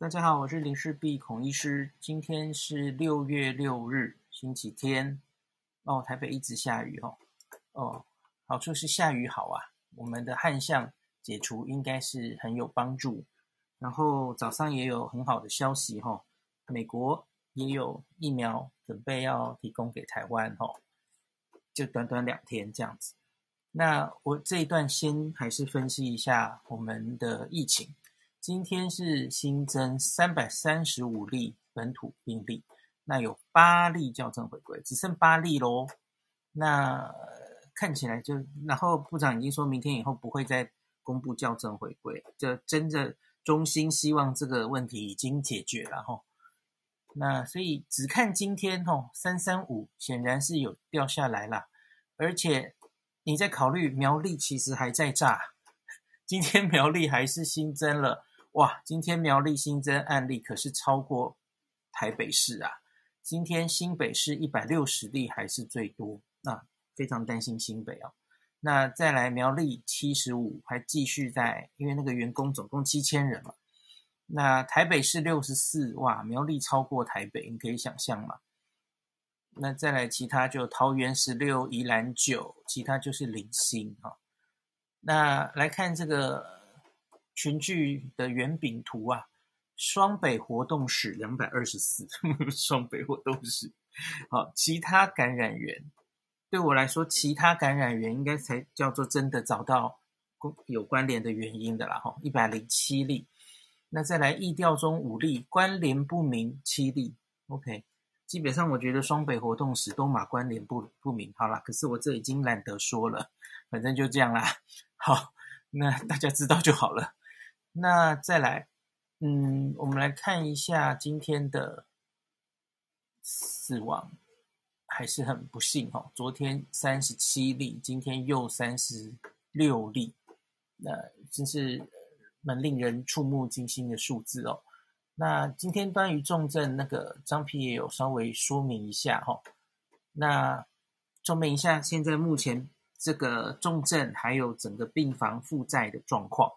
大家好，我是林氏璧孔医师。今天是六月六日，星期天。哦，台北一直下雨哦。哦，好处是下雨好啊，我们的旱象解除应该是很有帮助。然后早上也有很好的消息哈、哦，美国也有疫苗准备要提供给台湾哈、哦，就短短两天这样子。那我这一段先还是分析一下我们的疫情。今天是新增三百三十五例本土病例，那有八例校正回归，只剩八例喽。那看起来就，然后部长已经说明天以后不会再公布校正回归，就真的衷心希望这个问题已经解决了哈。那所以只看今天吼，三三五显然是有掉下来了，而且你在考虑苗栗其实还在炸，今天苗栗还是新增了。哇，今天苗栗新增案例可是超过台北市啊！今天新北市一百六十例还是最多，那非常担心新北哦。那再来苗栗七十五，还继续在，因为那个员工总共七千人嘛。那台北市六十四，哇，苗栗超过台北，你可以想象嘛。那再来其他就桃园十六，宜兰九，其他就是零星哈。那来看这个。群聚的圆饼图啊，双北活动史两百二十四，双北活动史。好，其他感染源，对我来说，其他感染源应该才叫做真的找到有关联的原因的啦。哈，一百零七例，那再来疫调中五例，关联不明七例。OK，基本上我觉得双北活动史都马关联不不明。好啦，可是我这已经懒得说了，反正就这样啦。好，那大家知道就好了。那再来，嗯，我们来看一下今天的死亡，还是很不幸哈。昨天三十七例，今天又三十六例，那真是蛮令人触目惊心的数字哦。那今天关于重症，那个张皮也有稍微说明一下哈。那说明一下现在目前这个重症还有整个病房负债的状况。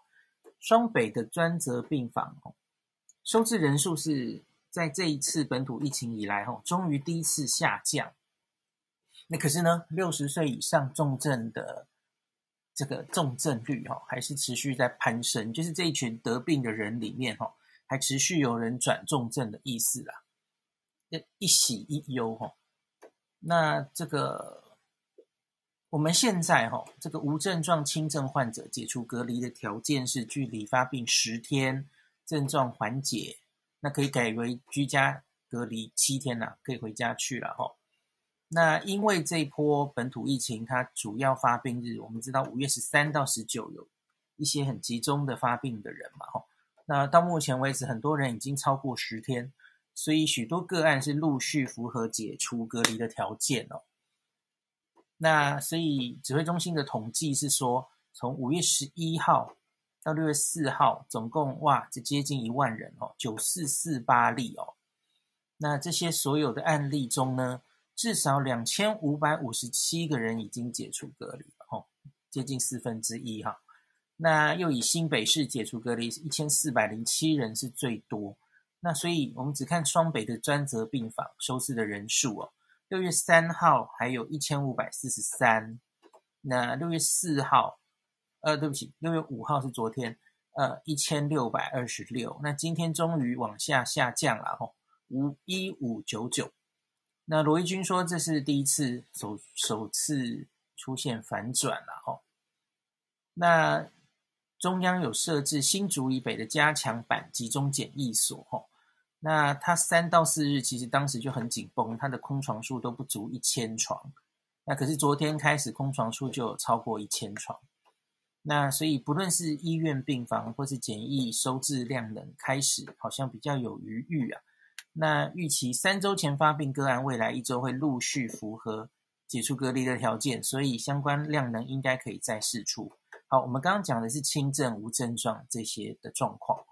双北的专责病房，收治人数是在这一次本土疫情以来哦，终于第一次下降。那可是呢，六十岁以上重症的这个重症率哈，还是持续在攀升。就是这一群得病的人里面哈，还持续有人转重症的意思啦。一喜一忧哈，那这个。我们现在哈，这个无症状轻症患者解除隔离的条件是距离发病十天，症状缓解，那可以改为居家隔离七天了，可以回家去了哈。那因为这波本土疫情，它主要发病日，我们知道五月十三到十九有一些很集中的发病的人嘛哈。那到目前为止，很多人已经超过十天，所以许多个案是陆续符合解除隔离的条件哦。那所以指挥中心的统计是说，从五月十一号到六月四号，总共哇，这接近一万人哦，九四四八例哦。那这些所有的案例中呢，至少两千五百五十七个人已经解除隔离了哦，接近四分之一哈。那又以新北市解除隔离一千四百零七人是最多。那所以我们只看双北的专责病房收治的人数哦。六月三号还有一千五百四十三，那六月四号，呃，对不起，六月五号是昨天，呃，一千六百二十六，那今天终于往下下降了吼，五一五九九。那罗一军说这是第一次首首次出现反转了吼。那中央有设置新竹以北的加强版集中检疫所吼。那他三到四日其实当时就很紧绷，他的空床数都不足一千床。那可是昨天开始空床数就有超过一千床。那所以不论是医院病房或是简易收治量能开始好像比较有余裕啊。那预期三周前发病个案未来一周会陆续符合解除隔离的条件，所以相关量能应该可以再释出。好，我们刚刚讲的是轻症无症状这些的状况。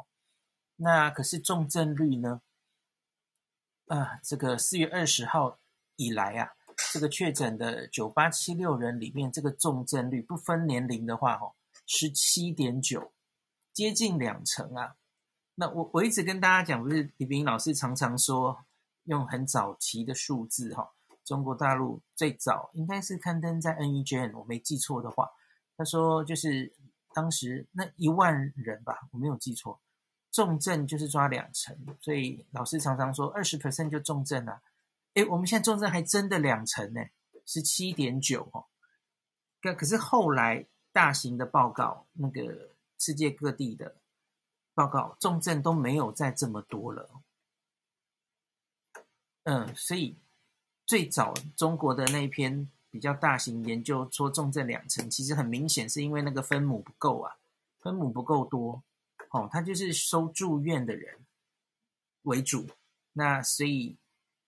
那可是重症率呢？啊，这个四月二十号以来啊，这个确诊的九八七六人里面，这个重症率不分年龄的话，哦，十七点九，接近两成啊。那我我一直跟大家讲，不是李炳老师常常说用很早期的数字哈，中国大陆最早应该是刊登在 NEJM，我没记错的话，他说就是当时那一万人吧，我没有记错，重症就是抓两成，所以老师常常说二十 percent 就重症啊，诶，我们现在重症还真的两成呢，十七点九哦，可可是后来大型的报告，那个世界各地的。报告重症都没有再这么多了，嗯，所以最早中国的那一篇比较大型研究说重症两成，其实很明显是因为那个分母不够啊，分母不够多，哦，他就是收住院的人为主，那所以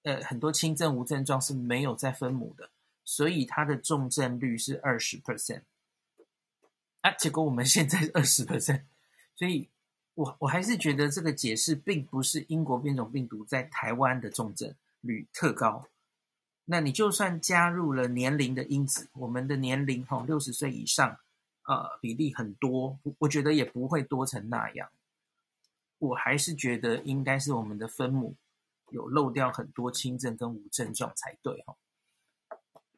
呃很多轻症无症状是没有再分母的，所以他的重症率是二十 percent，啊，结果我们现在二十 percent，所以。我我还是觉得这个解释并不是英国变种病毒在台湾的重症率特高。那你就算加入了年龄的因子，我们的年龄哈六十岁以上，呃比例很多，我觉得也不会多成那样。我还是觉得应该是我们的分母有漏掉很多轻症跟无症状才对哈。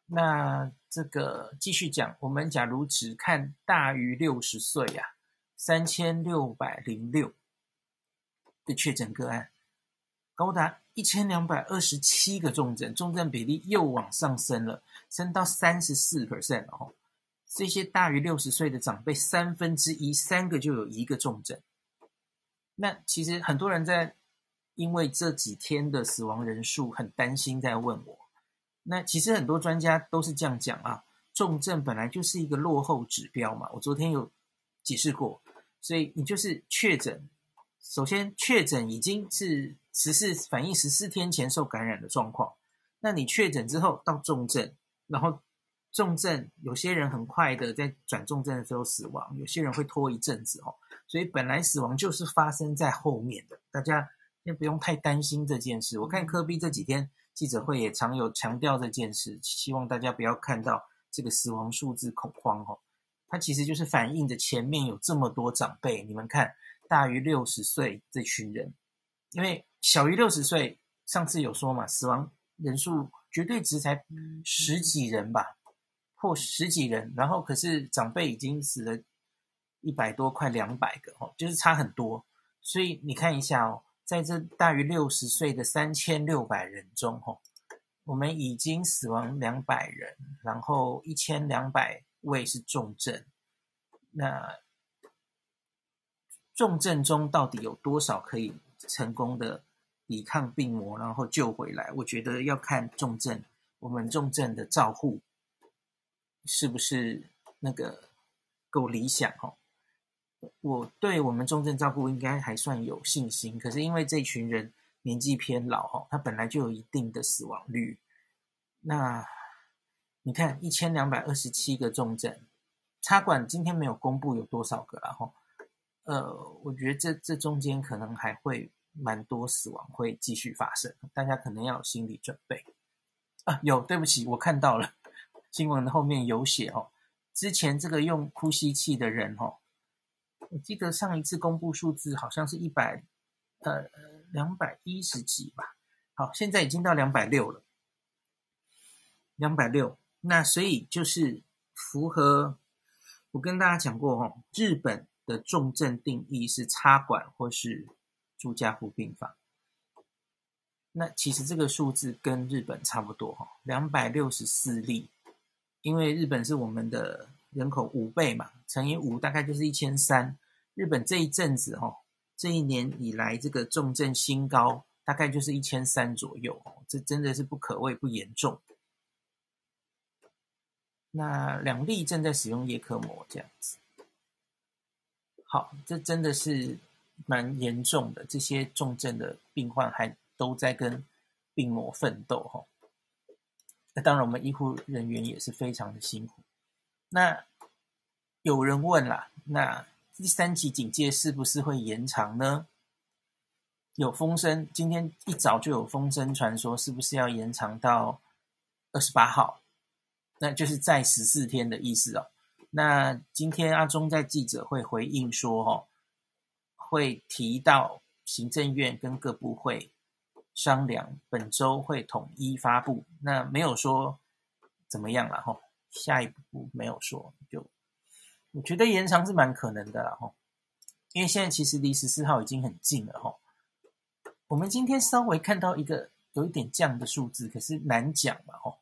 那这个继续讲，我们假如只看大于六十岁呀。三千六百零六的确诊个案，高达一千两百二十七个重症，重症比例又往上升了，升到三十四 percent 哦。这些大于六十岁的长辈，三分之一三个就有一个重症。那其实很多人在因为这几天的死亡人数很担心，在问我。那其实很多专家都是这样讲啊，重症本来就是一个落后指标嘛。我昨天有解释过。所以你就是确诊，首先确诊已经是十四反映十四天前受感染的状况。那你确诊之后到重症，然后重症有些人很快的在转重症的时候死亡，有些人会拖一阵子哦。所以本来死亡就是发生在后面的，大家先不用太担心这件事。我看科比这几天记者会也常有强调这件事，希望大家不要看到这个死亡数字恐慌哦。它其实就是反映着前面有这么多长辈，你们看，大于六十岁这群人，因为小于六十岁，上次有说嘛，死亡人数绝对值才十几人吧，或十几人，然后可是长辈已经死了一百多，快两百个哦，就是差很多。所以你看一下哦，在这大于六十岁的三千六百人中，哦，我们已经死亡两百人，然后一千两百。位是重症，那重症中到底有多少可以成功的抵抗病魔，然后救回来？我觉得要看重症，我们重症的照护是不是那个够理想哦？我对我们重症照顾应该还算有信心，可是因为这群人年纪偏老哦，他本来就有一定的死亡率，那。你看一千两百二十七个重症，插管今天没有公布有多少个，了哈，呃，我觉得这这中间可能还会蛮多死亡会继续发生，大家可能要有心理准备啊。有，对不起，我看到了新闻的后面有写哦，之前这个用呼吸器的人哦，我记得上一次公布数字好像是一百呃两百一十几吧，好，现在已经到两百六了，两百六。那所以就是符合我跟大家讲过哦，日本的重症定义是插管或是住加护病房。那其实这个数字跟日本差不多哈，两百六十四例，因为日本是我们的人口五倍嘛，乘以五大概就是一千三。日本这一阵子哈，这一年以来这个重症新高大概就是一千三左右哦，这真的是不可谓不严重。那两例正在使用叶克膜，这样子。好，这真的是蛮严重的。这些重症的病患还都在跟病魔奋斗，哈。那当然，我们医护人员也是非常的辛苦。那有人问啦，那第三级警戒是不是会延长呢？有风声，今天一早就有风声传说，是不是要延长到二十八号？那就是在十四天的意思哦。那今天阿中在记者会回应说，哦，会提到行政院跟各部会商量，本周会统一发布。那没有说怎么样了哈，下一步没有说，就我觉得延长是蛮可能的了哈，因为现在其实离十四号已经很近了哈。我们今天稍微看到一个有一点降的数字，可是难讲嘛哈。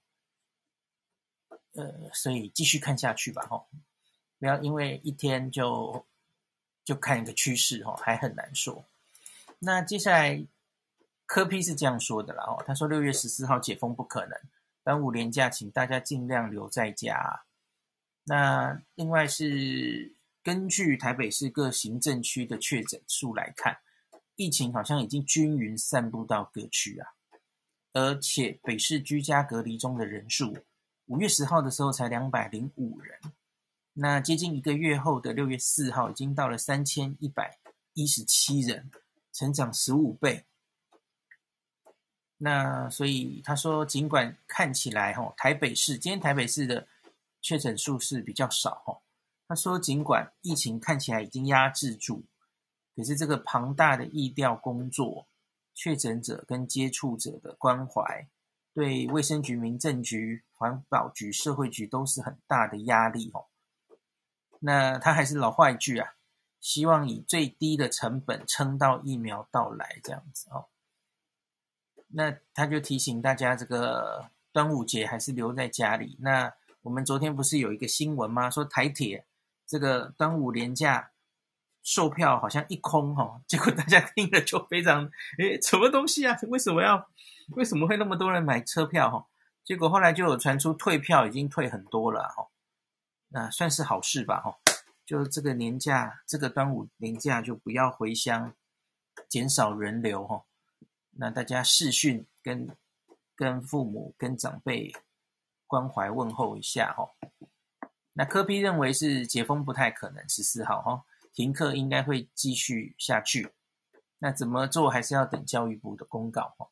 呃，所以继续看下去吧哈，不要因为一天就就看一个趋势哈，还很难说。那接下来柯 P 是这样说的啦哦，他说六月十四号解封不可能，端午连假请大家尽量留在家。那另外是根据台北市各行政区的确诊数来看，疫情好像已经均匀散布到各区啊，而且北市居家隔离中的人数。五月十号的时候才两百零五人，那接近一个月后的六月四号已经到了三千一百一十七人，成长十五倍。那所以他说，尽管看起来哈，台北市今天台北市的确诊数是比较少哈。他说，尽管疫情看起来已经压制住，可是这个庞大的疫调工作、确诊者跟接触者的关怀。对卫生局、民政局、环保局、社会局都是很大的压力哦。那他还是老话一句啊，希望以最低的成本撑到疫苗到来这样子哦。那他就提醒大家，这个端午节还是留在家里。那我们昨天不是有一个新闻吗？说台铁这个端午年假售票好像一空哈，结果大家听了就非常诶，什么东西啊？为什么要？为什么会那么多人买车票？哈，结果后来就有传出退票已经退很多了，哈，那算是好事吧，哈，就这个年假，这个端午年假就不要回乡，减少人流，哈，那大家视讯跟跟父母跟长辈关怀问候一下，哈，那柯 P 认为是解封不太可能，十四号，哈，停课应该会继续下去，那怎么做还是要等教育部的公告，哈。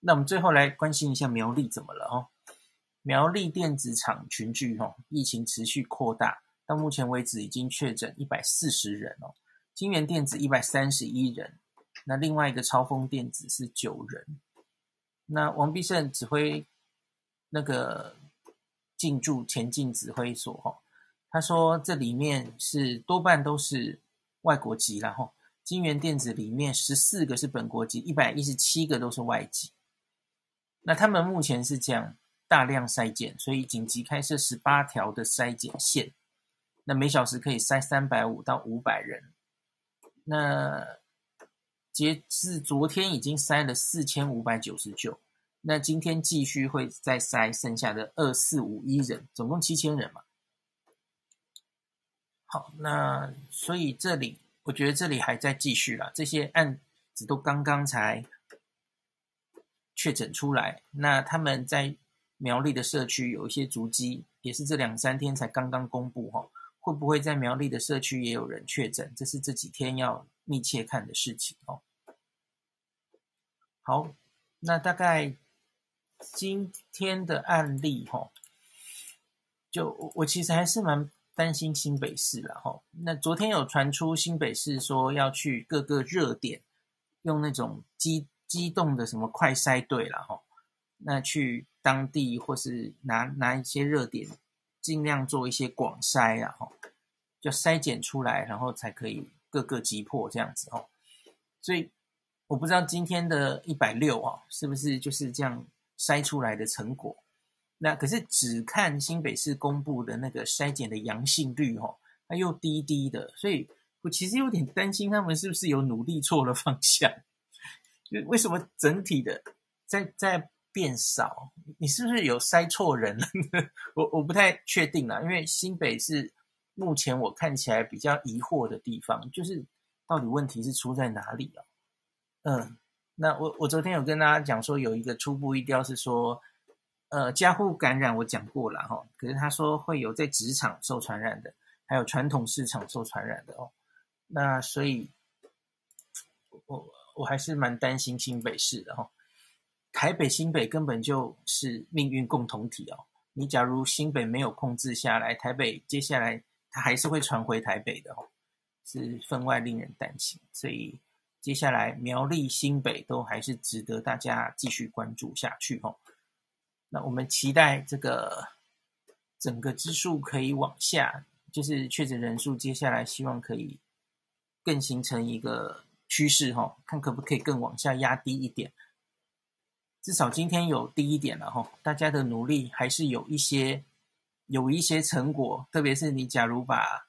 那我们最后来关心一下苗栗怎么了哦？苗栗电子厂群聚哦，疫情持续扩大，到目前为止已经确诊一百四十人哦。金元电子一百三十一人，那另外一个超风电子是九人。那王必胜指挥那个进驻前进指挥所哈，他说这里面是多半都是外国籍，然后金元电子里面十四个是本国籍，一百一十七个都是外籍。那他们目前是这样大量筛检，所以紧急开设十八条的筛检线，那每小时可以筛三百五到五百人。那截至昨天已经筛了四千五百九十九，那今天继续会再筛剩下的二四五一人，总共七千人嘛。好，那所以这里我觉得这里还在继续啦，这些案子都刚刚才。确诊出来，那他们在苗栗的社区有一些足迹，也是这两三天才刚刚公布哈，会不会在苗栗的社区也有人确诊？这是这几天要密切看的事情哦。好，那大概今天的案例哈，就我其实还是蛮担心新北市了哈。那昨天有传出新北市说要去各个热点用那种机。机动的什么快筛队了哈，那去当地或是拿拿一些热点，尽量做一些广筛啊哈，就筛检出来，然后才可以各个击破这样子哦。所以我不知道今天的一百六啊，是不是就是这样筛出来的成果？那可是只看新北市公布的那个筛检的阳性率哈，它又低低的，所以我其实有点担心他们是不是有努力错了方向。为什么整体的在在变少？你是不是有筛错人了？我我不太确定啦，因为新北是目前我看起来比较疑惑的地方，就是到底问题是出在哪里啊？嗯，那我我昨天有跟大家讲说，有一个初步疫调是说，呃，家户感染我讲过了哈，可是他说会有在职场受传染的，还有传统市场受传染的哦。那所以，我。我还是蛮担心新北市的哈，台北新北根本就是命运共同体哦。你假如新北没有控制下来，台北接下来它还是会传回台北的，是分外令人担心。所以接下来苗栗、新北都还是值得大家继续关注下去哦。那我们期待这个整个指数可以往下，就是确诊人数接下来希望可以更形成一个趋势哈，看可不可以更往下压低一点。至少今天有低一点了哈，大家的努力还是有一些有一些成果，特别是你假如把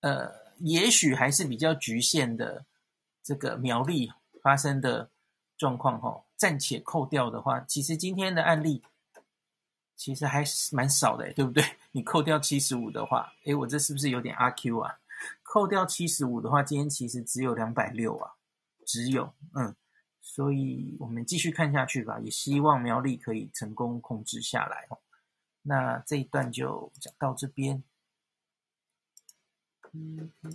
呃。也许还是比较局限的，这个苗栗发生的状况哈，暂且扣掉的话，其实今天的案例其实还是蛮少的，对不对？你扣掉七十五的话，诶，我这是不是有点阿 Q 啊？扣掉七十五的话，今天其实只有两百六啊，只有嗯，所以我们继续看下去吧，也希望苗栗可以成功控制下来。那这一段就讲到这边。